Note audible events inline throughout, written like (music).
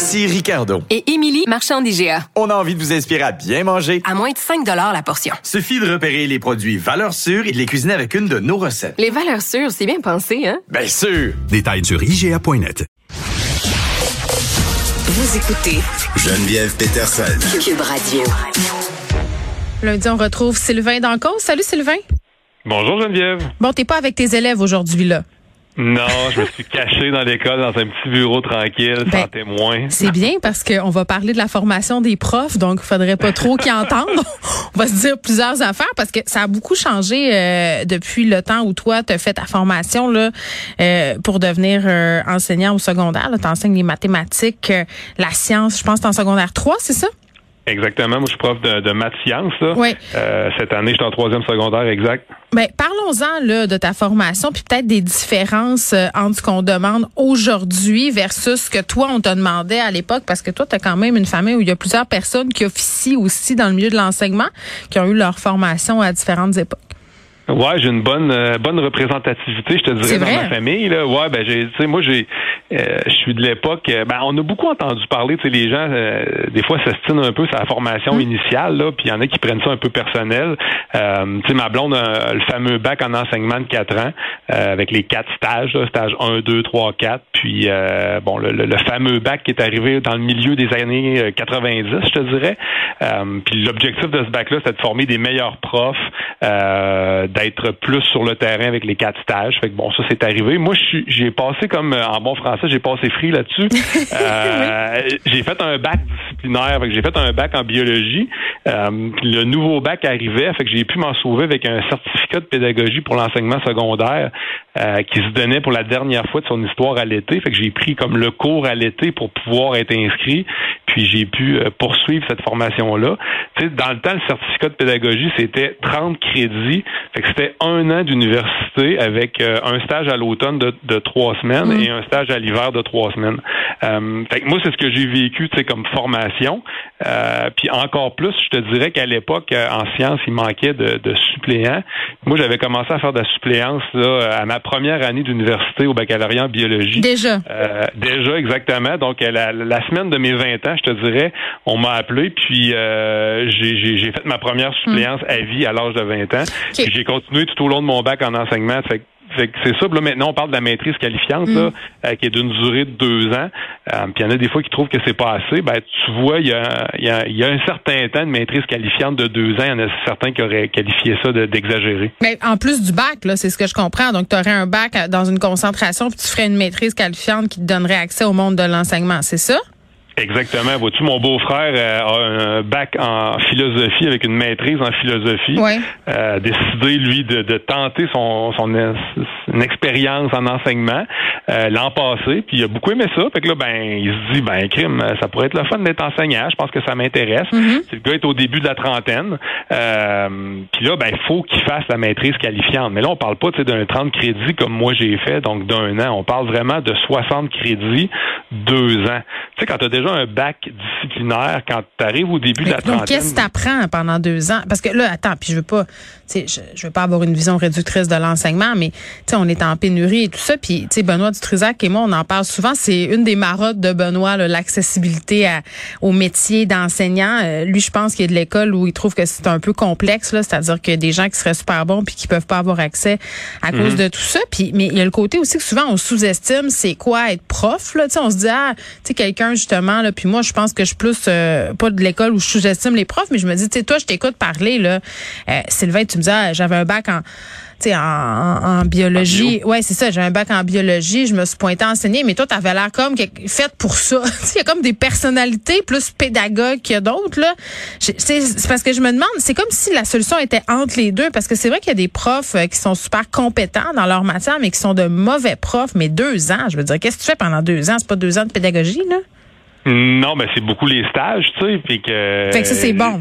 Ici Ricardo. Et Émilie, marchand d'IGA. On a envie de vous inspirer à bien manger. À moins de 5 la portion. Suffit de repérer les produits valeurs sûres et de les cuisiner avec une de nos recettes. Les valeurs sûres, c'est bien pensé, hein? Bien sûr! Détails sur IGA.net. Vous écoutez Geneviève Peterson. Cube Radio. Lundi, on retrouve Sylvain Dancos. Salut Sylvain. Bonjour Geneviève. Bon, t'es pas avec tes élèves aujourd'hui, là. Non, je me suis caché dans l'école, dans un petit bureau tranquille, Ben, sans témoin. C'est bien parce qu'on va parler de la formation des profs, donc il faudrait pas trop (laughs) qu'ils entendent. On va se dire plusieurs affaires parce que ça a beaucoup changé euh, depuis le temps où toi, tu as fait ta formation là, euh, pour devenir euh, enseignant au secondaire. Tu enseignes les mathématiques, euh, la science, je pense que tu en secondaire 3, c'est ça? Exactement, moi je suis prof de, de maths sciences. Oui. Euh, cette année, je suis en troisième secondaire, exact. Ben, parlons-en là de ta formation, puis peut-être des différences euh, entre ce qu'on demande aujourd'hui versus ce que toi on te demandait à l'époque, parce que toi tu as quand même une famille où il y a plusieurs personnes qui officient aussi dans le milieu de l'enseignement, qui ont eu leur formation à différentes époques. Ouais, j'ai une bonne euh, bonne représentativité, je te dirais, dans ma famille. Là. Ouais, ben j'ai, tu sais, moi j'ai, euh, je suis de l'époque. euh, ben on a beaucoup entendu parler, tu sais, les gens euh, des fois s'estinent un peu la formation Hum. initiale, là, puis il y en a qui prennent ça un peu personnel. Euh, tu sais, ma blonde a le fameux bac en enseignement de 4 ans euh, avec les quatre stages, là, stage 1, 2, 3, 4, puis euh, bon le, le- le fameux bac qui est arrivé dans le milieu des années euh, 90, je te dirais. Euh, puis l'objectif de ce bac-là, c'est de former des meilleurs profs, euh, d'être plus sur le terrain avec les quatre stages. Fait que bon, ça c'est arrivé. Moi, je suis- j'ai passé comme euh, en bon français, j'ai passé free là-dessus. (laughs) Euh, J'ai fait un bac disciplinaire, j'ai fait un bac en biologie. Euh, le nouveau bac arrivait, fait que j'ai pu m'en sauver avec un certificat de pédagogie pour l'enseignement secondaire euh, qui se donnait pour la dernière fois de son histoire à l'été. Fait que j'ai pris comme le cours à l'été pour pouvoir être inscrit. Puis j'ai pu euh, poursuivre cette formation-là. Tu sais, dans le temps, le certificat de pédagogie, c'était 30 crédits. Fait que c'était un an d'université avec euh, un stage à l'automne de, de trois semaines et un stage à l'hiver de trois semaines. Euh, fait que moi, c'est ce que j'ai vécu, tu sais, comme formation. Euh, puis encore plus, je te dirais qu'à l'époque, en sciences, il manquait de, de suppléants. Moi, j'avais commencé à faire de la suppléance là, à ma première année d'université au baccalauréat en biologie. Déjà. Euh, déjà, exactement. Donc, euh, la, la semaine de mes 20 ans, je te dirais, on m'a appelé, puis euh, j'ai- fait ma première suppléance à vie à l'âge de 20 ans. Puis j'ai continué tout au long de mon bac en enseignement. Fait c'est ça. Là, maintenant, on parle de la maîtrise qualifiante, là, euh, qui est d'une durée de deux ans. Euh, puis il y en a des fois qui trouvent que c'est pas assez. Ben, tu vois, il y a, il y, a, il y a un certain temps de maîtrise qualifiante de deux ans. Il y en a certains qui auraient qualifié ça de- d'exagéré. Mais en plus du bac, là, c'est ce que je comprends. Donc, tu aurais un bac dans une concentration, puis tu ferais une maîtrise qualifiante qui te donnerait accès au monde de l'enseignement, c'est ça? Exactement. Vois-tu, mon beau-frère euh, a un bac en philosophie avec une maîtrise en philosophie. Ouais. Euh, décidé, lui, de, de tenter son, son, son expérience en enseignement euh, l'an passé. Puis il a beaucoup aimé ça. Fait que là, ben, il se dit, ben, crime, ça pourrait être le fun d'être enseignant. Je pense que ça m'intéresse. C'est Le gars est au début de la trentaine. Euh, puis là, ben, il faut qu'il fasse la maîtrise qualifiante. Mais là, on parle pas d'un 30 crédits comme moi j'ai fait, donc d'un an. On parle vraiment de 60 crédits, deux ans. Tu sais, quand tu as déjà un bac disciplinaire, quand tu arrives au début de la Donc, trentaine... qu'est-ce que tu apprends pendant deux ans? Parce que là, attends, puis je veux pas, je, je veux pas avoir une vision réductrice de l'enseignement, mais on est en pénurie et tout ça. Puis, Benoît Dutrisac et moi, on en parle souvent. C'est une des marottes de Benoît, l'accessibilité au métier d'enseignant. Euh, lui, je pense qu'il est de l'école où il trouve que c'est un peu complexe, c'est-à-dire que des gens qui seraient super bons puis qui peuvent pas avoir accès à cause de tout ça. Puis, mais il y a le côté aussi que souvent on sous-estime c'est quoi être prof. Là, on se dit ah, tu sais, quelqu'un justement là. Puis moi, je pense que je suis plus euh, pas de l'école où je sous-estime les profs, mais je me dis, tu sais, toi, je t'écoute parler là. Euh, Sylvain, tu me disais, ah, j'avais un bac en en, en, biologie. ouais, c'est ça. J'ai un bac en biologie. Je me suis pointée à enseigner, mais toi, tu avais l'air comme faite pour ça. (laughs) Il y a comme des personnalités plus pédagogues que d'autres. là. C'est parce que je me demande, c'est comme si la solution était entre les deux, parce que c'est vrai qu'il y a des profs euh, qui sont super compétents dans leur matière, mais qui sont de mauvais profs. Mais deux ans, je veux dire, qu'est-ce que tu fais pendant deux ans? C'est pas deux ans de pédagogie, là? Non, mais c'est beaucoup les stages, tu sais, puis que. Fait que ça, c'est bon.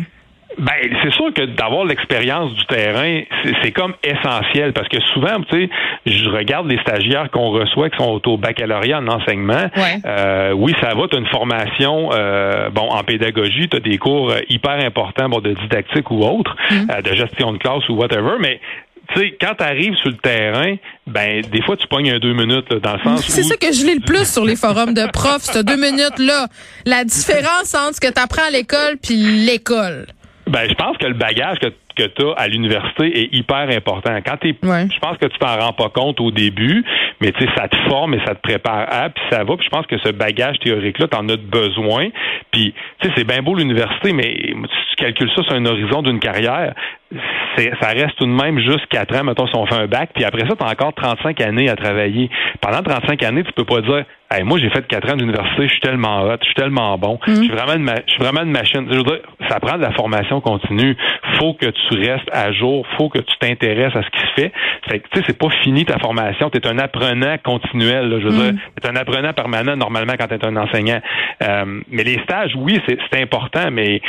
Ben, c'est sûr que d'avoir l'expérience du terrain, c'est comme essentiel parce que souvent, tu sais, je regarde les stagiaires qu'on reçoit qui sont au baccalauréat en enseignement. Euh, oui, ça va, tu as une formation euh, bon en pédagogie, tu as des cours euh, hyper importants bon, de didactique ou autre, mm. de gestion de classe ou whatever, mais tu sais, quand tu arrives sur le terrain, ben des fois tu pognes un deux minutes dans le sens C'est ça que je lis le plus sur les forums de profs, ce deux minutes là, la différence entre ce que tu apprends à l'école puis l'école. Ben, je pense que le bagage que, que tu as à l'université est hyper important. Quand t'es, je pense que tu t'en rends pas compte au début, mais tu sais, ça te forme et ça te prépare à, puis ça va. Puis je pense que ce bagage théorique-là, tu en as besoin. Puis, tu sais, c'est bien beau l'université, mais calcules ça sur un horizon d'une carrière, ça reste tout de même juste quatre ans, mettons, si on fait un bac, puis après ça, tu as encore 35 années à travailler. Pendant 35 années, tu peux pas dire hey, moi j'ai fait quatre ans d'université, je suis tellement hot, je suis tellement bon, je suis vraiment une je suis vraiment une machine. Je veux dire, ça prend de la formation continue. Faut que tu restes à jour, faut que tu t'intéresses à ce qui se fait. Fait tu sais, c'est pas fini ta formation, tu es un apprenant continuel, là, je veux dire, tu es un apprenant permanent normalement quand tu es un enseignant. Euh, mais les stages, oui, c'est important, mais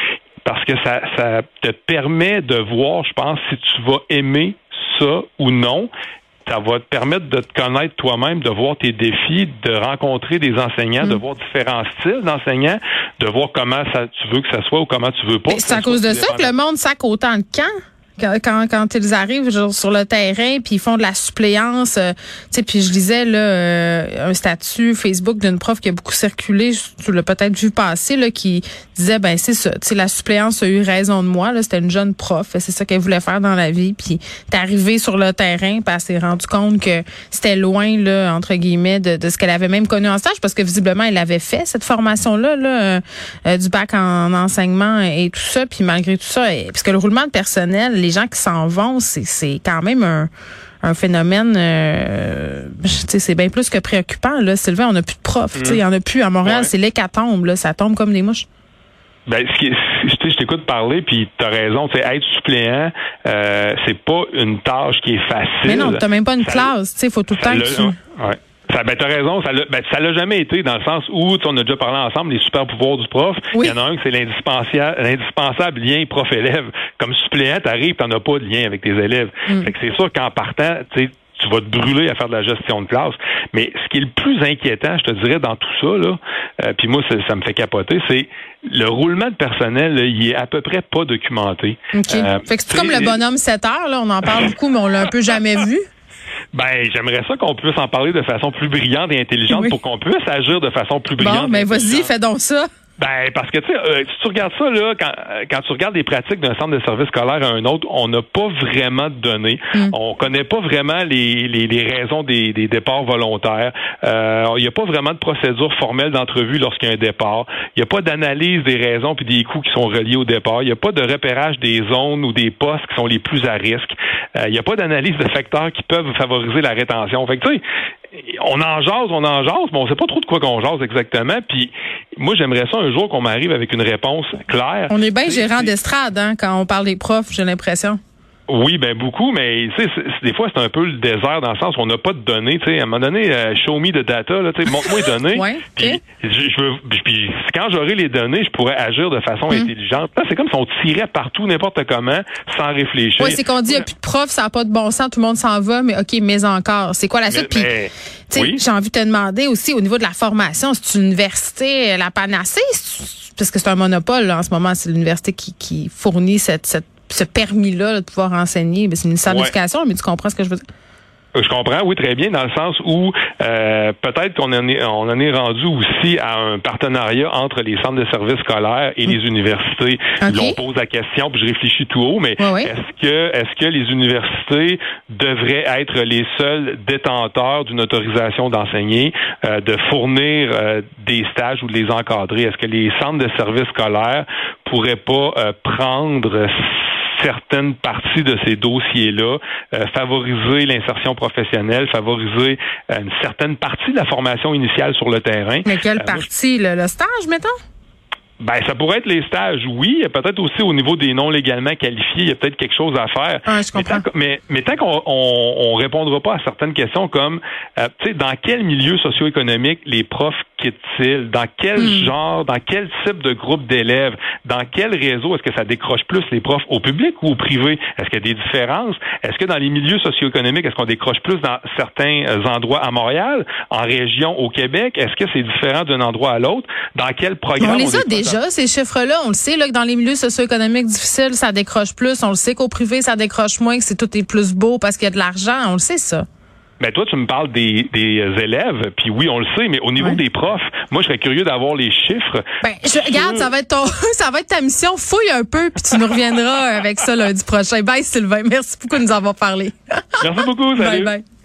parce que ça, ça te permet de voir, je pense, si tu vas aimer ça ou non. Ça va te permettre de te connaître toi-même, de voir tes défis, de rencontrer des enseignants, de mm. voir différents styles d'enseignants, de voir comment ça, tu veux que ça soit ou comment tu veux pas. C'est à cause de ça que le monde sac autant de camp? Quand, quand ils arrivent genre, sur le terrain puis ils font de la suppléance euh, tu sais puis je lisais là euh, un statut Facebook d'une prof qui a beaucoup circulé tu l'as peut-être vu passer là qui disait ben c'est ça tu sais la suppléance a eu raison de moi là c'était une jeune prof c'est ça qu'elle voulait faire dans la vie puis t'es arrivé sur le terrain puis elle s'est rendu compte que c'était loin là entre guillemets de, de ce qu'elle avait même connu en stage parce que visiblement elle avait fait cette formation là là euh, du bac en enseignement et tout ça puis malgré tout ça parce que le roulement de personnel gens qui s'en vont, c'est quand même un, phénomène, euh, c'est bien plus que préoccupant. Là. Sylvain, on n'a plus de profs. Il n'y en a plus à Montréal. C'est l'hécatombe. Là. Ça tombe comme des mouches. Ben, ce qui je t'écoute parler, puis tu as raison. Être suppléant, euh, c'est pas une tâche qui est facile. Mais non, tu même pas une classe. Il faut tout le temps que tu... Ça, ben, t'as raison, ça l'a ben, l'a jamais été dans le sens où, on a déjà parlé ensemble, les super pouvoirs du prof. Il y en a un qui c'est l'indispensable lien prof-élève. Comme suppléant, t'arrives, t'en as pas de lien avec tes élèves. Mm. Fait que c'est sûr qu'en partant, tu vas te brûler à faire de la gestion de classe. Mais ce qui est le plus inquiétant, je te dirais, dans tout ça, là, euh, puis moi, ça, me fait capoter, c'est le roulement de personnel, il est à peu près pas documenté. Euh, fait que c'est comme le bonhomme 7 heures, là, on en parle (laughs) beaucoup, mais on l'a un peu jamais vu. Ben, j'aimerais ça qu'on puisse en parler de façon plus brillante et intelligente pour qu'on puisse agir de façon plus brillante. Bon, ben vas-y, fais donc ça. Ben, parce que tu sais, euh, si tu regardes ça, là, quand, euh, quand tu regardes les pratiques d'un centre de service scolaire à un autre, on n'a pas vraiment de données. Mm. On connaît pas vraiment les, les, les raisons des, des, départs volontaires. Euh, il n'y a pas vraiment de procédure formelle d'entrevue lorsqu'il y a un départ. Il n'y a pas d'analyse des raisons puis des coûts qui sont reliés au départ. Il n'y a pas de repérage des zones ou des postes qui sont les plus à risque. Il n'y a pas d'analyse de facteurs qui peuvent favoriser la rétention. Fait que tu sais, on en jase, on en jase, mais on sait pas trop de quoi qu'on jase exactement. Puis moi, j'aimerais ça un jour qu'on m'arrive avec une réponse claire. On est bien gérant d'estrade hein, quand on parle des profs, j'ai l'impression. Oui, ben beaucoup, mais des fois c'est un peu le désert dans le sens où on n'a pas de données. Tu sais, à un moment donné, euh, show me de data, là, montre-moi les données. (laughs) ouais, puis, je, veux, puis quand j'aurai les données, je pourrais agir de façon hum. intelligente. c'est comme si on tirait partout, n'importe comment, sans réfléchir. Oui, c'est qu'on dit, il n'y a plus de profs, ça n'a pas de bon sens, tout le monde s'en va, mais OK, mais encore. C'est quoi la suite? Puis, oui. j'ai envie de te demander aussi au niveau de la formation, c'est une université la panacée? Parce que c'est un monopole en ce moment, c'est l'université qui, qui fournit cette, cette ce permis-là de pouvoir enseigner. Ben, c'est une ministère mais tu comprends ce que je veux dire? Je comprends, oui, très bien, dans le sens où euh, peut-être qu'on en est, on en est rendu aussi à un partenariat entre les centres de services scolaires et les universités. on pose la question, puis je réfléchis tout haut, mais est-ce que est-ce que les universités devraient être les seuls détenteurs d'une autorisation d'enseigner, euh, de fournir euh, des stages ou de les encadrer? Est-ce que les centres de services scolaires pourraient pas prendre certaine partie de ces dossiers-là, euh, favoriser l'insertion professionnelle, favoriser euh, une certaine partie de la formation initiale sur le terrain. Mais quelle partie? Le, le stage, mettons? Ben, ça pourrait être les stages, oui. Peut-être aussi au niveau des non légalement qualifiés, il y a peut-être quelque chose à faire. Ah, je comprends. Mais, mais, tant qu'on on, on, répondra pas à certaines questions comme, euh, tu sais, dans quel milieu socio-économique les profs quittent-ils? Dans quel Hmm. genre, dans quel type de groupe d'élèves? Dans quel réseau est-ce que ça décroche plus les profs? Au public ou au privé? Est-ce qu'il y a des différences? Est-ce que dans les milieux socio-économiques, est-ce qu'on décroche plus dans certains euh, endroits à Montréal, en région au Québec? Est-ce que c'est différent d'un endroit à l'autre? Dans quel programme? On les a déjà, ces chiffres-là. On le sait, là, que dans les milieux socio-économiques difficiles, ça décroche plus. On le sait qu'au privé, ça décroche moins, que c'est tout est plus beau parce qu'il y a de l'argent. On le sait, ça. Ben toi, tu me parles des, des euh, élèves, puis oui, on le sait, mais au niveau Ouais. des profs, moi, je serais curieux d'avoir les chiffres. Ben, je, regarde, ça va être ton, (laughs) ça va être ta mission. Fouille un peu, puis tu nous reviendras avec ça lundi prochain. Bye, Sylvain. Merci beaucoup de nous avoir parlé. Merci beaucoup, (laughs) bye salut. bye.